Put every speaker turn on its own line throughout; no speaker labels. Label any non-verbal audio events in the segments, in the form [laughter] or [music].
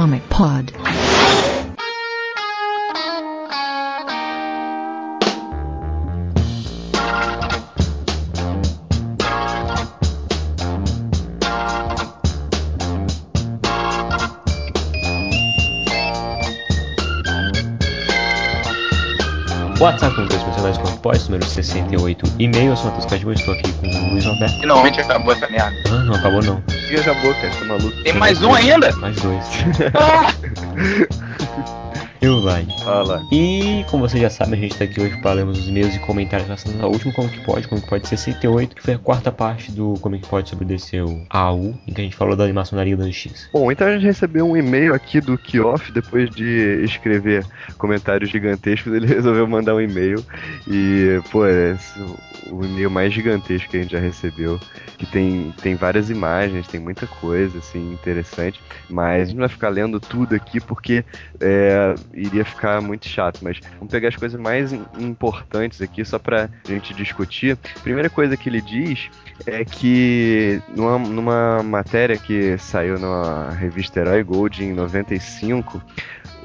Comic Pod.
WhatsApp com com pós, número 68 e-mail, eu sou Matheus Cadinho, estou aqui com o Luiz Roberto.
Finalmente acabou essa merda.
Ah, não acabou não.
Ih, acabou, cara, tá maluco.
Tem mais um ainda?
Mais dois. [laughs] Eu vai.
Fala.
E como vocês já sabem, a gente está aqui hoje para lermos os e-mails e comentários relacionados ao último Comic Pod, Comic Pod 68, que foi a quarta parte do Comic Pod sobre o DCU AU, em que a gente falou da animação da Justiça.
Bom, então a gente recebeu um e-mail aqui do Kioff, depois de escrever comentários gigantescos, ele [laughs] resolveu mandar um e-mail. E, pô, é o e-mail mais gigantesco que a gente já recebeu. Que tem, tem várias imagens, tem muita coisa, assim, interessante. Mas a gente não vai ficar lendo tudo aqui porque é, iria ficar muito chato. Mas vamos pegar as coisas mais im- importantes aqui só pra gente discutir. Primeira coisa que ele diz é que numa, numa matéria que saiu na revista Herói Gold em 95,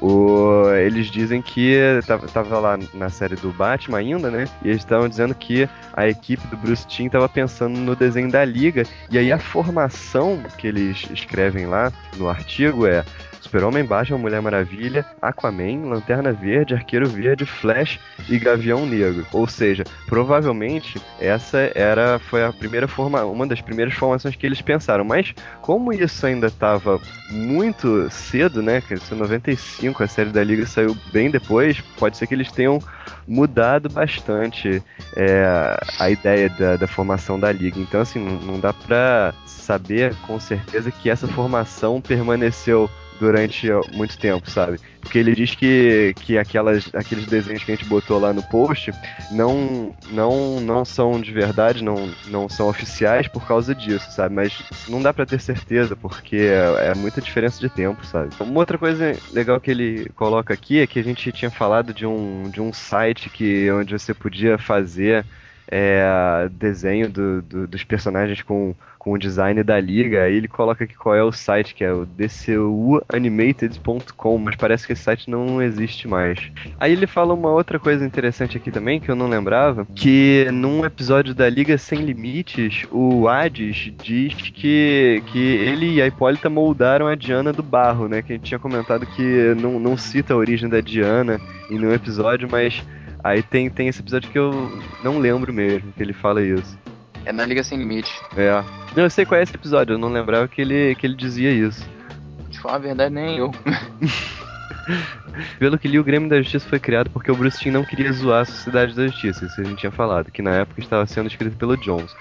o, eles dizem que tava, tava lá na série do Batman ainda, né? E eles estavam dizendo que a equipe do Bruce Timm tava pensando no desenho da Liga. E aí a formação que eles escrevem lá no artigo é Super-Homem, Batman, Mulher Maravilha, Aquaman, Lanterna Verde, Arqueiro Verde, Flash e Gavião Negro. Ou seja, provavelmente essa era foi a primeira forma, uma das primeiras formações que eles pensaram. Mas como isso ainda estava muito cedo, né? Que isso é 95, a série da Liga saiu bem depois. Pode ser que eles tenham mudado bastante é, a ideia da, da formação da liga. Então, assim, não, não dá pra saber com certeza que essa formação permaneceu durante muito tempo, sabe? Porque ele diz que, que aquelas, aqueles desenhos que a gente botou lá no post não, não, não são de verdade, não, não são oficiais por causa disso, sabe? Mas não dá pra ter certeza, porque é, é muita diferença de tempo, sabe? Uma outra coisa legal que ele coloca aqui é que a gente tinha falado de um, de um site que, onde você podia fazer é, desenho do, do- dos personagens com, com o design da liga. Aí ele coloca aqui qual é o site, que é o dcuanimated.com, mas parece que esse site não existe mais. Aí ele fala uma outra coisa interessante aqui também, que eu não lembrava, que num episódio da Liga Sem Limites, o Hades diz que, que ele e a Hipólita moldaram a Diana do barro, né? Que a gente tinha comentado que não, não cita a origem da Diana em nenhum episódio, mas Aí tem, tem esse episódio que eu não lembro mesmo, que ele fala isso.
É na Liga Sem Limite.
É. Não, eu sei qual é esse episódio, eu não lembrava que ele, que ele dizia isso.
De falar a verdade, nem eu. [laughs]
Pelo que li, o Grêmio da Justiça foi criado porque o Bruce Timm não queria zoar a Sociedade da Justiça, isso a gente tinha falado, que na época estava sendo escrito pelo Jones.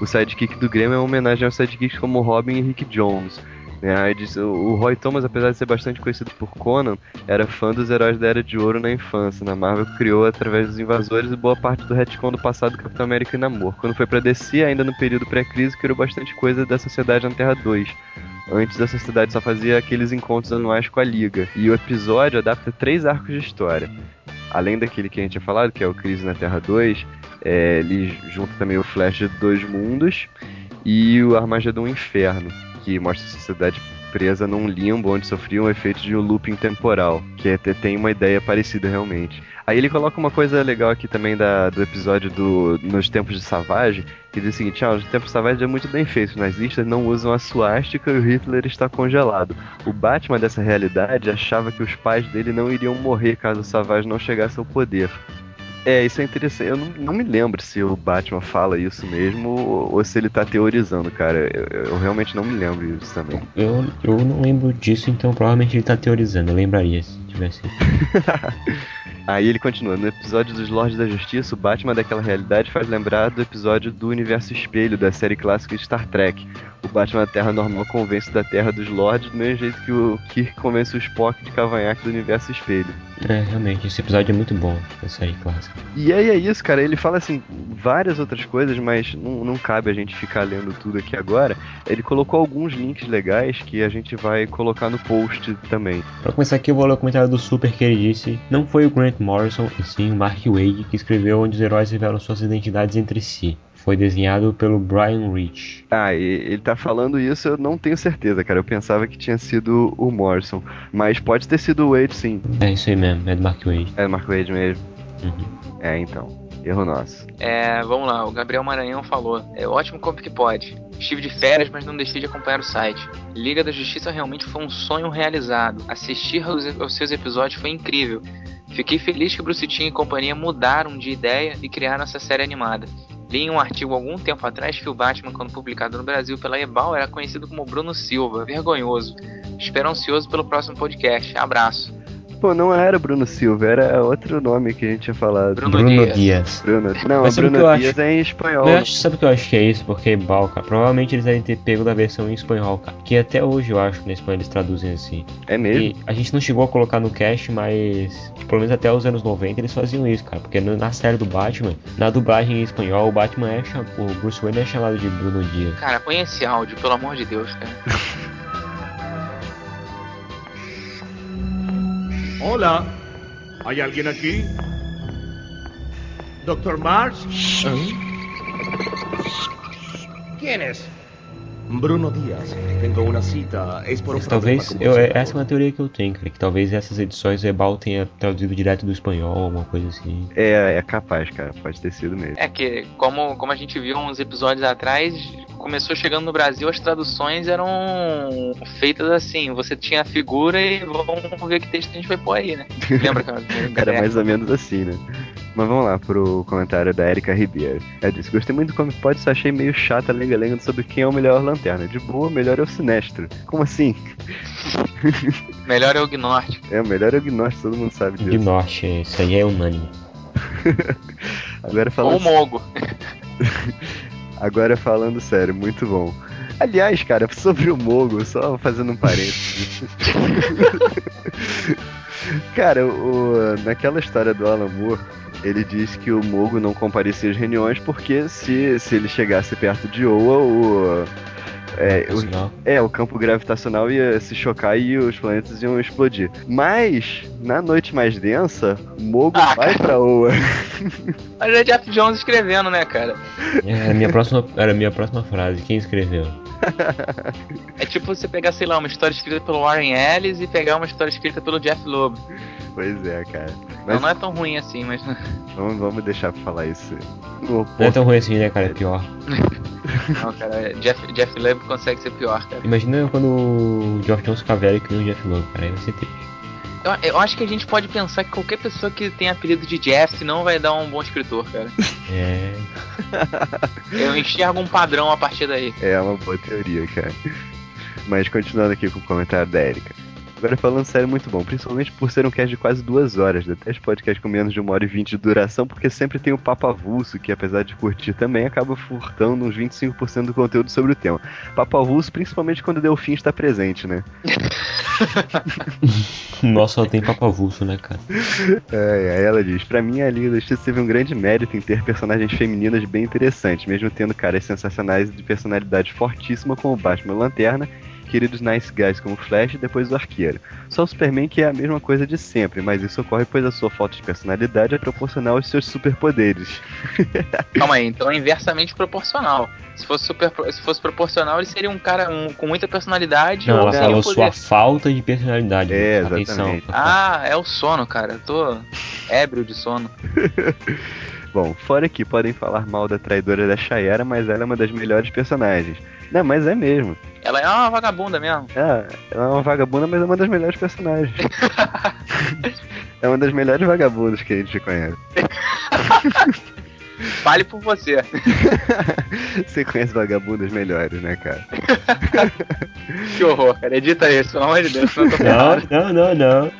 O sidekick do Grêmio é uma homenagem aos sidekicks como Robin e Rick Jones. Né? O Roy Thomas, apesar de ser bastante conhecido por Conan, era fã dos heróis da Era de Ouro na infância. Na Marvel criou através dos Invasores e boa parte do retcon do passado do Capitão América e Namor. Quando foi pra DC, ainda no período pré-crise, criou bastante coisa da Sociedade na Terra 2. Antes a sociedade só fazia aqueles encontros anuais com a Liga. E o episódio adapta três arcos de história. Além daquele que a gente tinha falado, que é o Crise na Terra 2, é, ele junta também o Flash de Dois Mundos e o Armagedon Inferno, que mostra a sociedade presa num limbo onde sofria um efeito de um looping temporal, que até tem uma ideia parecida realmente. Aí ele coloca uma coisa legal aqui também da, do episódio do Nos Tempos de Savage, que diz o seguinte, ah, os Tempos Savage é muito bem feito, os nazistas não usam a suástica e o Hitler está congelado. O Batman dessa realidade achava que os pais dele não iriam morrer caso o Savage não chegasse ao poder. É, isso é interessante. Eu não, não me lembro se o Batman fala isso mesmo ou, ou se ele tá teorizando, cara. Eu, eu realmente não me lembro disso também.
Eu, eu não lembro disso, então provavelmente ele tá teorizando. Eu lembraria se tivesse. [laughs]
Aí ele continua, no episódio dos Lordes da Justiça, o Batman daquela realidade faz lembrar do episódio do Universo Espelho, da série clássica de Star Trek. O Batman da Terra normal convence da Terra dos Lordes do mesmo jeito que o Kirk convence o Spock de cavanhaque do Universo Espelho.
É, realmente, esse episódio é muito bom, essa aí, clássica.
E aí é isso, cara. Ele fala assim várias outras coisas, mas não, não cabe a gente ficar lendo tudo aqui agora. Ele colocou alguns links legais que a gente vai colocar no post também.
Pra começar aqui, eu vou ler o comentário do Super que ele disse: Não foi o Grant Morrison e sim o Mark Waid, que escreveu onde os heróis revelam suas identidades entre si. Foi desenhado pelo Brian Rich.
Ah, e ele tá falando isso, eu não tenho certeza, cara. Eu pensava que tinha sido o Morrison. Mas pode ter sido o Wade, sim.
É isso aí mesmo, é do Mark Waid.
É o Mark Wade mesmo.
Uhum.
É, então. Erro nosso.
É, vamos lá, o Gabriel Maranhão falou. É ótimo como que pode. Estive de férias, mas não deixei de acompanhar o site. Liga da Justiça realmente foi um sonho realizado. Assistir aos, aos seus episódios foi incrível. Fiquei feliz que Bruce Timm e companhia mudaram de ideia e criaram essa série animada. Li um artigo algum tempo atrás que o Batman, quando publicado no Brasil pela Ebal, era conhecido como Bruno Silva. Vergonhoso. Espero ansioso pelo próximo podcast. Abraço.
Pô, não era Bruno Silva, era outro nome que a gente tinha falado.
Bruno
Bruno
Dias.
Dias.
Bruno. Não,
Mas
Bruno
que eu
Dias
acho?
é em espanhol.
Eu acho, sabe o que eu acho que é isso? Porque Bal, cara, provavelmente eles devem ter pego da versão em espanhol, cara. Que até hoje eu acho que na Espanha eles traduzem assim.
É mesmo?
E a gente não chegou a colocar no cast, mas tipo, pelo menos até os anos 90 eles faziam isso, cara. Porque na série do Batman, na dublagem em espanhol, o Batman é cham... o Bruce Wayne é chamado de Bruno Dias.
Cara, põe esse áudio, pelo amor de Deus, cara. [laughs]
Hola, ¿hay alguien aquí? ¿Doctor Marsh? ¿Quién es?
Mas
problema
talvez,
con
eu,
você.
essa é uma teoria que eu tenho, cara. Que talvez essas edições o Ebal tenha traduzido direto do espanhol, alguma coisa assim.
É, é capaz, cara. Pode ter sido mesmo.
É que, como, como a gente viu uns episódios atrás, começou chegando no Brasil, as traduções eram feitas assim. Você tinha a figura e vamos ver que texto a gente vai pôr aí, né? [laughs] Lembra, cara?
É mais ou menos assim, né? Mas vamos lá pro comentário da Erika Ribeiro. Ela disse: Gostei muito do Comic Pod, só achei meio chata a lenga-lenga sobre quem é o melhor lanterna. De boa, melhor é o Sinestro. Como assim? [laughs]
Melhor é o Gnort.
É, o melhor é o Gnóstico, todo mundo sabe
De
disso.
norte, isso aí é unânime. [laughs]
Agora
Ou
falando,
o Mogo. [laughs]
agora falando sério, muito bom. Aliás, cara, sobre o Mogo, só fazendo um parênteses. cara, o, naquela história do Alan Moore, ele diz que o Mogo não comparecia às reuniões porque se, se ele chegasse perto de Oa, o. É, o, é, o campo gravitacional ia se chocar e os planetas iam explodir. Mas, na noite mais densa, Mogo
Ah,
vai pra Oa.
Mas é Jeff Jones escrevendo, né, cara?
Era a minha próxima, era a minha próxima frase. Quem escreveu? [laughs]
É tipo você pegar, sei lá, uma história escrita pelo Warren Ellis e pegar uma história escrita pelo Jeff Loeb.
Pois é, cara.
Não,
Mas
não é tão ruim assim, mas.
vamos, vamos deixar pra falar isso.
Não é tão ruim assim, né, cara? É pior. [laughs]
Não, cara, Jeff, Jeff Loeb consegue ser pior, cara.
Imagina quando o Geoff Jones ficar velho e que nem o Jeff Lowe, cara. Aí vai ser triste.
Eu, eu acho que a gente pode pensar que qualquer pessoa que tem apelido de Jeff não vai dar um bom escritor, cara. [laughs]
É.
Eu enxergo um padrão a partir daí.
É uma boa teoria, cara. Mas continuando aqui com o comentário da Erika. Agora falando sério, muito bom. Principalmente por ser um cast de quase duas horas. Detesto podcast com menos de uma hora e vinte de duração, porque sempre tem o papo avulso, que apesar de curtir também, acaba furtando uns 25% do conteúdo sobre o tema. Papo avulso, principalmente quando o Delfim está presente, né? [laughs]
Nossa, só tem papo avulso, né, cara?
É, aí ela diz: Pra mim, a Liga da Justiça teve um grande mérito em ter personagens femininas bem interessantes, mesmo tendo caras sensacionais de personalidade fortíssima como Batman e Lanterna, queridos nice guys como Flash e depois o Arqueiro. Só o Superman que é a mesma coisa de sempre, mas isso ocorre pois a sua falta de personalidade é proporcional aos seus superpoderes. [laughs]
Calma aí, então é inversamente proporcional. Se fosse, super, se fosse proporcional, ele seria um cara um- com muita personalidade
Não,
ou
ela falou
poder.
sua falta de personalidade.
É,
Atenção.
exatamente.
Ah, é o sono, cara. Eu tô ébrio de sono. [laughs]
Bom, fora que podem falar mal da traidora da Shayera, mas ela é uma das melhores personagens. Não, mas é mesmo.
Ela é uma vagabunda mesmo.
É, ela é uma vagabunda, mas é uma das melhores personagens. [laughs] é uma das melhores vagabundas que a gente conhece. [laughs]
Fale por você. [laughs]
Você conhece vagabundas melhores, né, cara?
Que horror, cara. Edita isso, pelo amor de Deus.
Não, não, não, não.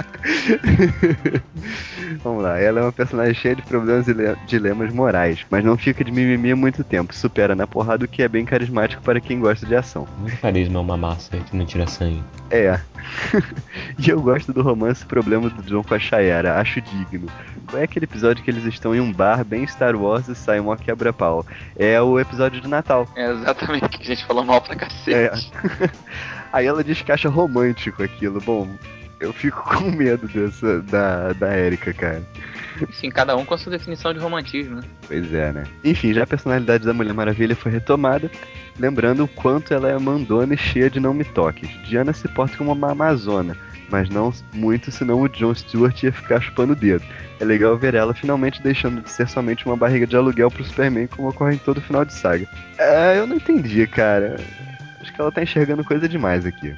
Vamos lá, ela é uma personagem cheia de problemas e le- dilemas morais, mas não fica de mimimi há muito tempo, supera na porrada o que é bem carismático para quem gosta de ação.
Muito carisma é uma massa que não tira sangue.
É. [laughs] e eu gosto do romance Problema do John com a Shayera, acho digno. Qual é aquele episódio que eles estão em um bar bem Star Wars e sai uma quebra-pau? É o episódio de Natal.
É exatamente o que a gente falou mal pra cacete.
É. [laughs] Aí ela diz que acha romântico aquilo. Bom, Eu fico [laughs] com medo dessa, da, da Erika, cara.
Enfim, cada um com a sua definição de romantismo, né?
Pois é, né? Enfim, já a personalidade da Mulher Maravilha foi retomada, lembrando o quanto ela é mandona e cheia de não me toques. Diana se porta como uma amazona, mas não muito, senão o Jon Stewart ia ficar chupando o dedo. É legal ver ela finalmente deixando de ser somente uma barriga de aluguel pro Superman, como ocorre em todo final de saga. É, eu não entendi, cara. Acho que ela tá enxergando coisa demais aqui.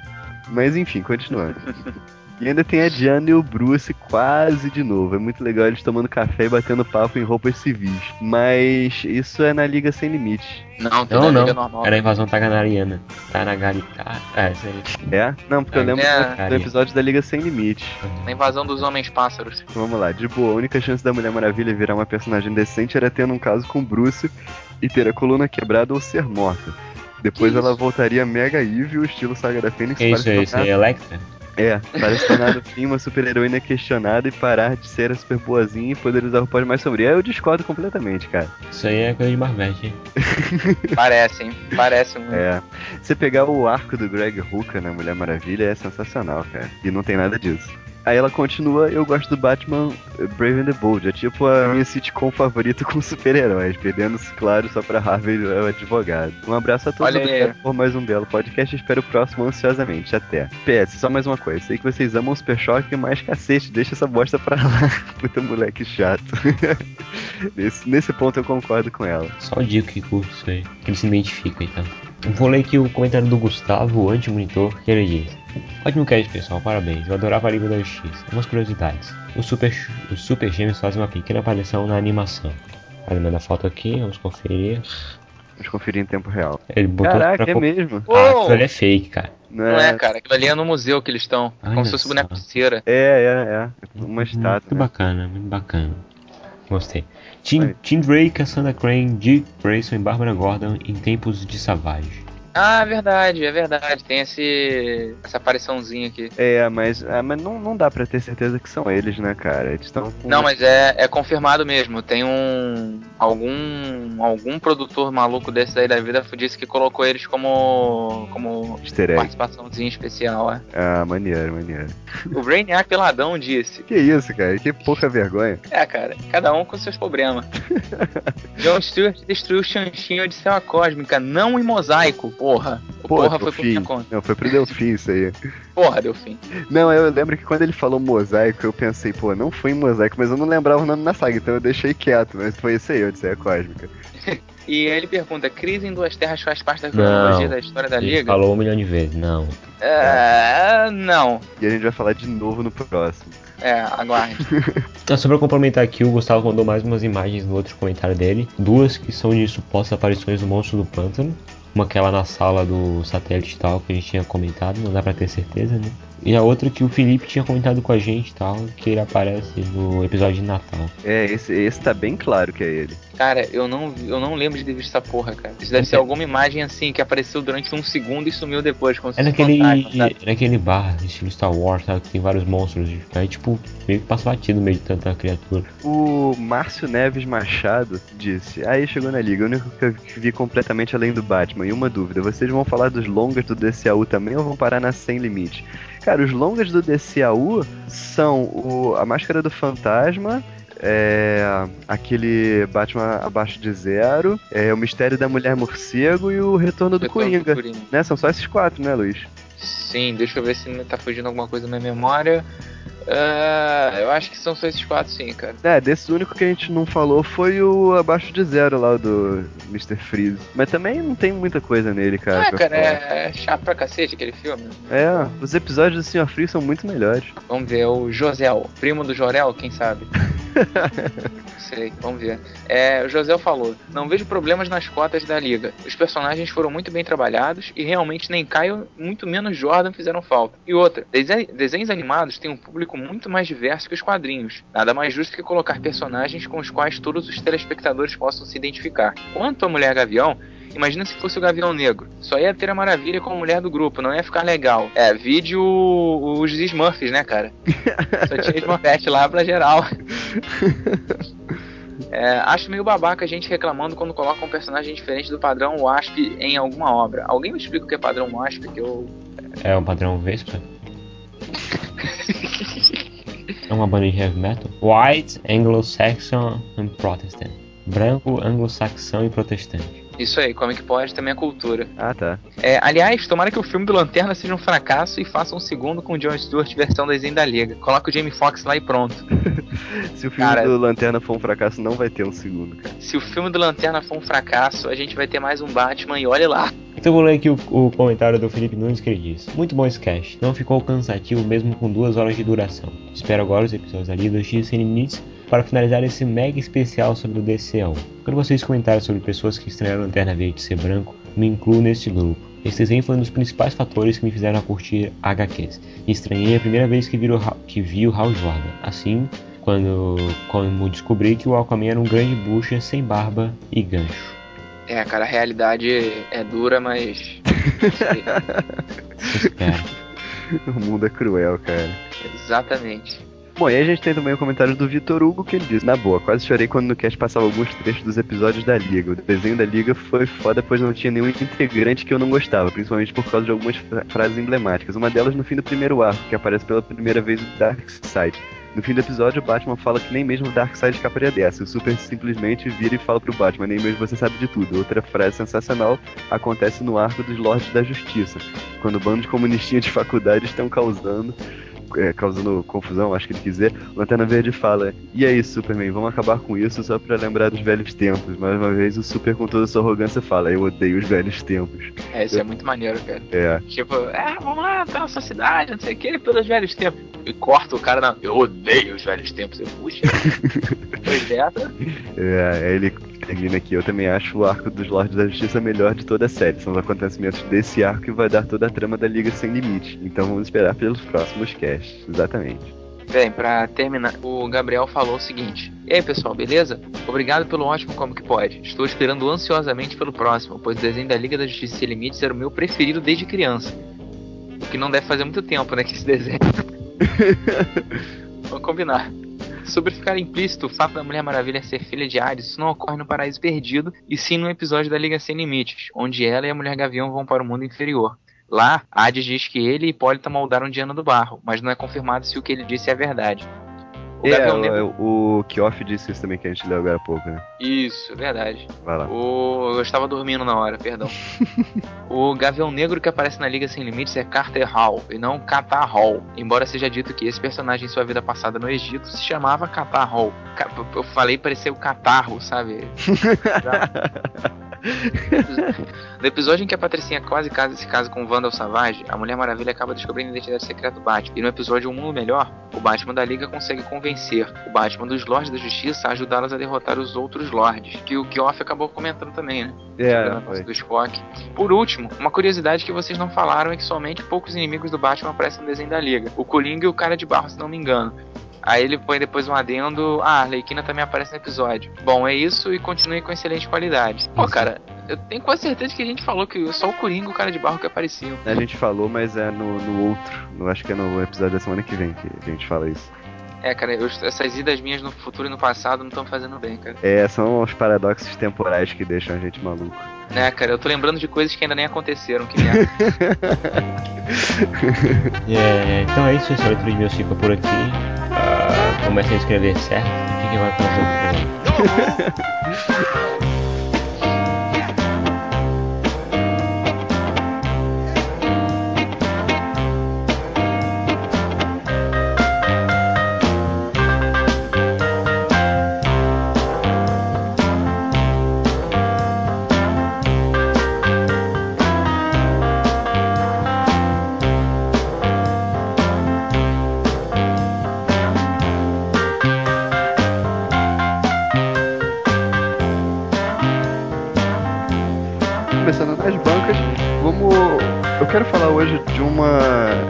Mas enfim, continuando. [laughs] E ainda tem a Diana e o Bruce quase de novo. É muito legal eles tomando café e batendo papo em roupas civis. Mas isso é na Liga Sem Limite.
Não, tem
Não,
na
não.
Liga normal.
Era a invasão taganariana. Tanagarita. É, isso aí.
É? Não, porque eu
É.
lembro
É.
do- episódio da Liga Sem Limite.
Na invasão dos homens pássaros.
Vamos lá, de boa, a única chance da Mulher Maravilha virar uma personagem decente era tendo um caso com Bruce e ter a coluna quebrada ou ser morta. Depois
Que
ela
isso?
voltaria mega evil, estilo Saga da Fênix.
É isso
para
isso aí,
tornar-
Electra?
É, para se tornar no fim uma super-heroína questionada e parar de ser a super boazinha e poder usar roupas mais sombrias. Eu discordo completamente, cara.
Isso aí é coisa de Marvete, hein? [laughs]
Parece, hein? Parece um.
É. Você pegar o arco do Greg Hooker na Mulher Maravilha é sensacional, cara. E não tem nada disso. Aí ela continua, eu gosto do Batman eh, Brave and the Bold. É tipo a minha sitcom favorita com [laughs] super-heróis, perdendo-se, claro, só pra Harvey, o advogado. Um abraço a todos, obrigado por mais um belo podcast. Espero o próximo ansiosamente. Até. PS, só mais uma coisa. Sei que vocês amam o Super Choque, mas cacete, deixa essa bosta pra lá. [laughs] Puta moleque chato. [laughs] nesse, nesse ponto eu concordo com ela.
Só o Dico que curte isso aí, que ele se identifica então. Vou ler aqui o comentário do Gustavo, o anti-monitor, que ele diz: Ótimo cast, pessoal, parabéns. Eu adorava a Liga da Justiça. Umas curiosidades: os Super, os super Gêmeos fazem uma pequena aparição na animação. Ele manda a foto aqui, vamos conferir.
Vamos conferir em tempo real.
Ele botou
Caraca,
pra
é mesmo?
Ah, aquilo ali é fake, cara.
Não
Não é, cara. Aquilo ali é no museu que eles estão. Como se fosse boneco de cera.
É, é, é. Uma
Muito
estátua. né?
bacana, muito bacana. Gostei. Tim. Tim Drake, Cassandra Crane, Dick Grayson e Barbara Gordon em tempos de Savage.
Ah, é verdade, é verdade. Tem esse. essa apariçãozinha aqui.
É, mas, é, mas não, não dá pra ter certeza que são eles, né, cara? Eles estão com.
Não, mas é, é confirmado mesmo. Tem um. Algum. algum produtor maluco desse aí da vida disse que colocou eles como. como
Easter egg.
participaçãozinha especial, é.
Ah, maneiro, maneiro.
O Brainiac peladão disse.
Que isso, cara? Que pouca vergonha.
É, cara, cada um com seus problemas. [laughs] John Stewart destruiu o Xanxinho de Céu Cósmica, não em mosaico, porra. O
Pô,
porra foi por minha
Delfim.
conta.
Não, foi pro Delfim isso aí.
Porra, deu fim.
Não, eu lembro que quando ele falou mosaico, eu pensei, pô, não foi em mosaico, mas eu não lembrava o nome na saga, então eu deixei quieto, mas foi isso aí, Odisseia Cósmica. [laughs]
E ele pergunta: Crise em Duas Terras faz parte da cronologia da história da
Ele
Liga?
falou um milhão de vezes, não.
É, não.
E a gente vai falar de novo no próximo.
É, aguarde. [laughs]
Então, só pra complementar aqui, o Gustavo mandou mais umas imagens no outro comentário dele. Duas que são de supostas aparições do monstro do pântano. É lá na sala do satélite tal, que a gente tinha comentado, não dá pra ter certeza, né? E a outra que o Felipe tinha comentado com a gente e tal, que ele aparece no episódio de Natal.
É, esse, esse tá bem claro que é ele.
Cara, eu não, eu não lembro de ter visto essa porra, cara. Isso deve ser alguma imagem assim que apareceu durante um segundo e sumiu depois. Como
É naquele,
sabe?
naquele bar, estilo Star Wars, sabe? Que tem vários monstros. Aí, tipo, meio que passa batido no meio de tanta criatura.
O Márcio Neves Machado disse: Aí chegou na liga, o único que eu vi completamente além do Batman. E uma dúvida: vocês vão falar dos longas do DCAU também ou vão parar na Sem Limite? Cara, os longas do DCAU são o, a Máscara do Fantasma. É, aquele Batman abaixo de zero, é, o Mistério da Mulher Morcego e o Retorno do
Retorno
Coringa.
Coringa.
Né? São só esses quatro, né, Luiz?
Sim, deixa eu ver se tá fugindo alguma coisa na minha memória. Ah, eu acho que são só esses quatro, sim, cara.
É, desse o único que a gente não falou foi o abaixo de zero lá do Mr. Freeze. Mas também não tem muita coisa nele, cara.
Ah,
pra
cara,
falar.
é chato pra cacete aquele filme.
É, os episódios do Sr. Freeze são muito melhores.
Vamos ver, o Josel, primo do Jorel, quem sabe? [laughs] Não sei, vamos ver. É, o José falou: Não vejo problemas nas cotas da liga. Os personagens foram muito bem trabalhados e realmente nem Caio, muito menos Jordan fizeram falta. E outra, dese- desenhos animados têm um público muito mais diverso que os quadrinhos. Nada mais justo que colocar personagens com os quais todos os telespectadores possam se identificar. Quanto à Mulher Gavião, Imagina se fosse o Gavião Negro. Só ia ter a Maravilha como mulher do grupo, não ia ficar legal. É, vídeo os Smurfs, né, cara? [laughs] Só tinha Smurfette lá pra geral. [laughs] É, acho meio babaca a gente reclamando quando coloca um personagem diferente do padrão WASP em alguma obra. Alguém me explica o que é padrão WASP? Que eu.
É um padrão Vespa? [laughs] É uma banda de heavy metal. White, Anglo-Saxon and Protestant. Branco, anglo-saxão e protestante.
Isso aí, Comic Pod também é cultura.
Ah, tá.
É, aliás, tomara que o filme do Lanterna seja um fracasso e faça um segundo com o John Stewart versão desenho da Liga. Coloca o Jamie Foxx lá e pronto. [laughs]
Se o filme
Cara-
do Lanterna for um fracasso, não vai ter um segundo, cara.
Se o filme do Lanterna for um fracasso, a gente vai ter mais um Batman e olha lá.
Então vou ler aqui o, o comentário do Felipe Nunes que ele diz: Muito bom esse cast, não ficou cansativo mesmo com duas horas de duração. Espero agora os episódios ali do X Sem Limites para finalizar esse mega especial sobre o DCO. Quando vocês comentaram sobre pessoas que estranharam a Lanterna Verde ser branco, me incluo nesse grupo. Esse desenho foi um dos principais fatores que me fizeram curtir HQs. E estranhei a primeira vez que, vi o que vi o Hal Jordan. Assim, quando, quando descobri que o Aquaman era um grande bucha sem barba e gancho.
É, cara, a realidade é dura, mas.
Espera. [laughs]
O mundo é cruel, cara.
Exatamente.
Bom, e aí a gente tem também o comentário do Vitor Hugo que ele diz: Na boa, quase chorei quando no cast passava alguns trechos dos episódios da Liga. O desenho da Liga foi foda, pois não tinha nenhum integrante que eu não gostava, principalmente por causa de algumas fra- frases emblemáticas. Uma delas no fim do primeiro arco, que aparece pela primeira vez o Darkseid. No fim do episódio, o Batman fala que nem mesmo o Darkseid escaparia dessa. O Super simplesmente vira e fala pro Batman: Nem mesmo você sabe de tudo. Outra frase sensacional acontece no arco dos Lordes da Justiça, quando o bando de comunistinhas de faculdade estão causando é, causando confusão, acho que ele quiser, Lanterna Verde fala: E aí, Superman, vamos acabar com isso só pra lembrar dos velhos tempos. Mais uma vez, o Super, com toda a sua arrogância, fala: Eu odeio os velhos tempos.
É, isso é muito maneiro, cara.
É,
Tipo, é, vamos lá, tá nossa cidade, não sei o que, pelos velhos tempos. E corta o cara na. Eu odeio os velhos tempos. Eu, puxa. [laughs] pois é, tá?
é, ele termina aqui. Eu também acho o arco dos Lordes da Justiça melhor de toda a série. São os acontecimentos desse arco que vai dar toda a trama da Liga Sem Limite. Então vamos esperar pelos próximos casts. Exatamente.
Bem, pra terminar, o Gabriel falou o seguinte: E aí, pessoal, beleza? Obrigado pelo ótimo Como que Pode. Estou esperando ansiosamente pelo próximo, pois o desenho da Liga da Justiça Sem Limites era o meu preferido desde criança. O que não deve fazer muito tempo, né, que esse desenho. [laughs] Vamos combinar. Sobre ficar implícito o fato da Mulher Maravilha ser filha de Ares, isso não ocorre no Paraíso Perdido, e sim no episódio da Liga Sem Limites, onde ela e a Mulher Gavião vão para o mundo inferior. Lá, Hades diz que ele e Hipólita moldaram Diana do Barro, mas não é confirmado se o que ele disse é verdade. O
É,
Negro...
o, o Kioff disse isso também que a gente leu agora há pouco, né?
Isso, é verdade.
Vai lá.
O... Eu estava dormindo na hora, perdão. [laughs] o Gavião Negro que aparece na Liga Sem Limites é Carter Hall, e não Katar Hall. Embora seja dito que esse personagem em sua vida passada no Egito se chamava Katar Hall. Eu falei parecia o catarro, sabe? [laughs] [laughs] No episódio em que a Patricinha quase casa, se casa com o Vandal Savage, a Mulher Maravilha acaba descobrindo a identidade secreta do Batman. E no episódio Um Mundo Melhor, o Batman da Liga consegue convencer o Batman dos Lordes da Justiça a ajudá-los a derrotar os outros Lordes. Que o Geoff acabou comentando também, né?
É,
do Spock. Por último, uma curiosidade que vocês não falaram é que somente poucos inimigos do Batman aparecem no desenho da Liga. O Coringa e o Cara de Barro, se não me engano. Aí ele põe depois um adendo. Ah, a Arlequina também aparece no episódio. Bom, é isso e continue com excelente qualidade. Pô, cara, eu tenho quase certeza que a gente falou que só o Coringa e o Cara de Barro que apareciam.
A gente falou, mas é no, no outro. No, acho que é no episódio da semana que vem que a gente fala isso.
É, cara, eu- essas idas minhas no futuro e no passado não estão fazendo bem, cara.
É, são os paradoxos temporais que deixam a gente maluco.
Né, cara, eu tô lembrando de coisas que ainda nem aconteceram, que merda. [laughs]
É, então é isso, essa leitura de meus fica por aqui. Comecem a escrever certo e fiquem agora com o jogo. [laughs]
hoje de uma.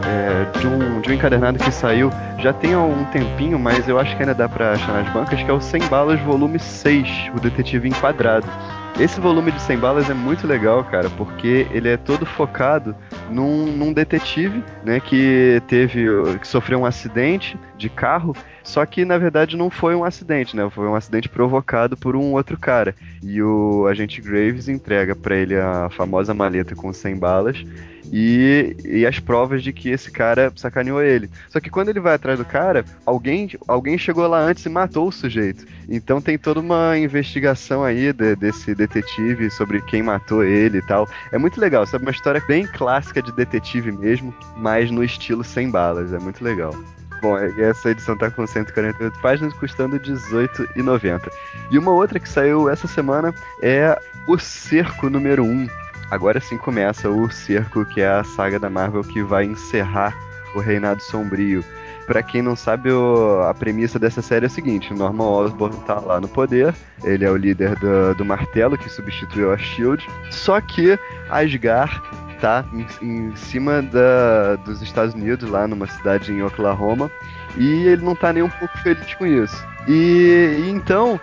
é, de, um, de um encadernado que saiu já tem há um tempinho, mas eu acho que ainda dá pra achar nas bancas, que é o 100 Balas Volume 6, o Detetive Enquadrado. Esse volume de 100 balas é muito legal, cara, porque ele é todo focado num, num detetive, né, que teve, que sofreu um acidente de carro, só que na verdade não foi um acidente, né, foi um acidente provocado por um outro cara. E o agente Graves entrega para ele a famosa maleta com 100 balas e, e as provas de que esse cara sacaneou ele. Só que quando ele vai atrás do cara, alguém, alguém chegou lá antes e matou o sujeito. Então tem toda uma investigação aí de, desse detetive sobre quem matou ele e tal. É muito legal, sabe? Uma história bem clássica de detetive mesmo, mas no estilo sem balas. É muito legal. Bom, essa edição tá com 148 páginas, custando R$18,90. E uma outra que saiu essa semana é O Cerco número 1, agora sim começa o cerco, que é a saga da Marvel que vai encerrar o Reinado Sombrio. Para quem não sabe, o, a premissa dessa série é a seguinte: Norman Osborn tá lá no poder, ele é o líder do, do martelo que substituiu a Shield, só que Asgard tá em, em cima da, dos Estados Unidos, lá numa cidade em Oklahoma, e ele não tá nem um pouco feliz com isso. E, e então,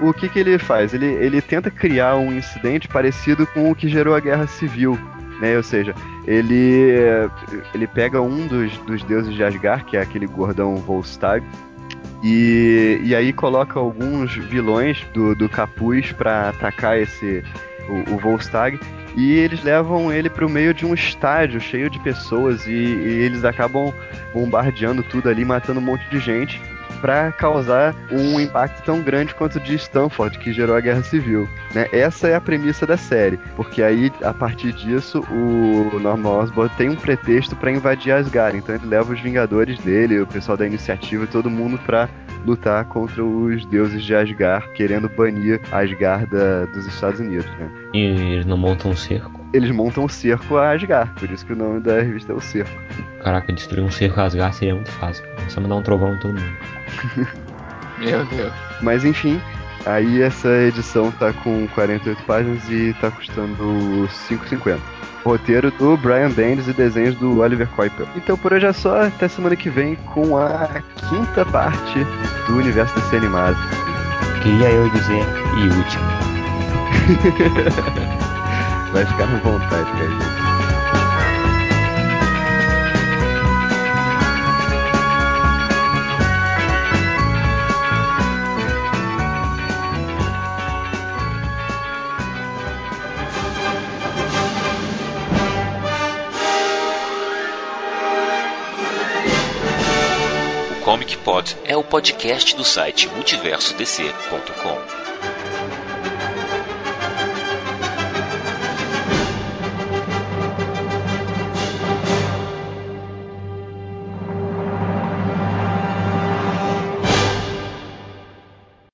o que, que ele faz? Ele, ele tenta criar um incidente parecido com o que gerou a Guerra Civil. Né? Ou seja, ele, ele pega um dos, dos deuses de Asgard, que é aquele gordão Volstagg, e, e aí coloca alguns vilões do, do capuz para atacar esse o, o Volstagg e eles levam ele para o meio de um estádio cheio de pessoas e, e, eles acabam bombardeando tudo ali, matando um monte de gente para causar um impacto tão grande quanto o de Stanford, que gerou a Guerra Civil. Né? Essa é a premissa da série, porque aí, a partir disso, o Norman Osborn tem um pretexto para invadir Asgard, então ele leva os Vingadores dele, o pessoal da iniciativa e todo mundo para lutar contra os deuses de Asgard, querendo banir Asgard da, dos Estados Unidos. Né?
E eles não montam um cerco?
Eles montam um cerco a Asgard, por isso que o nome da revista é o Cerco.
Caraca, destruir um cerco a Asgard seria muito fácil. Só mandar um trovão em todo mundo. [laughs]
Meu Deus.
Mas enfim, aí essa edição tá com 48 páginas e tá custando 5,50. Roteiro do Brian Bendis e desenhos do Oliver Kuiper. Então por hoje é só, até semana que vem com a quinta parte do universo desse animado.
Queria eu dizer e último. [laughs]
Vai ficar na vontade, cara.
Comic Pod é o podcast do site multiversodc.com.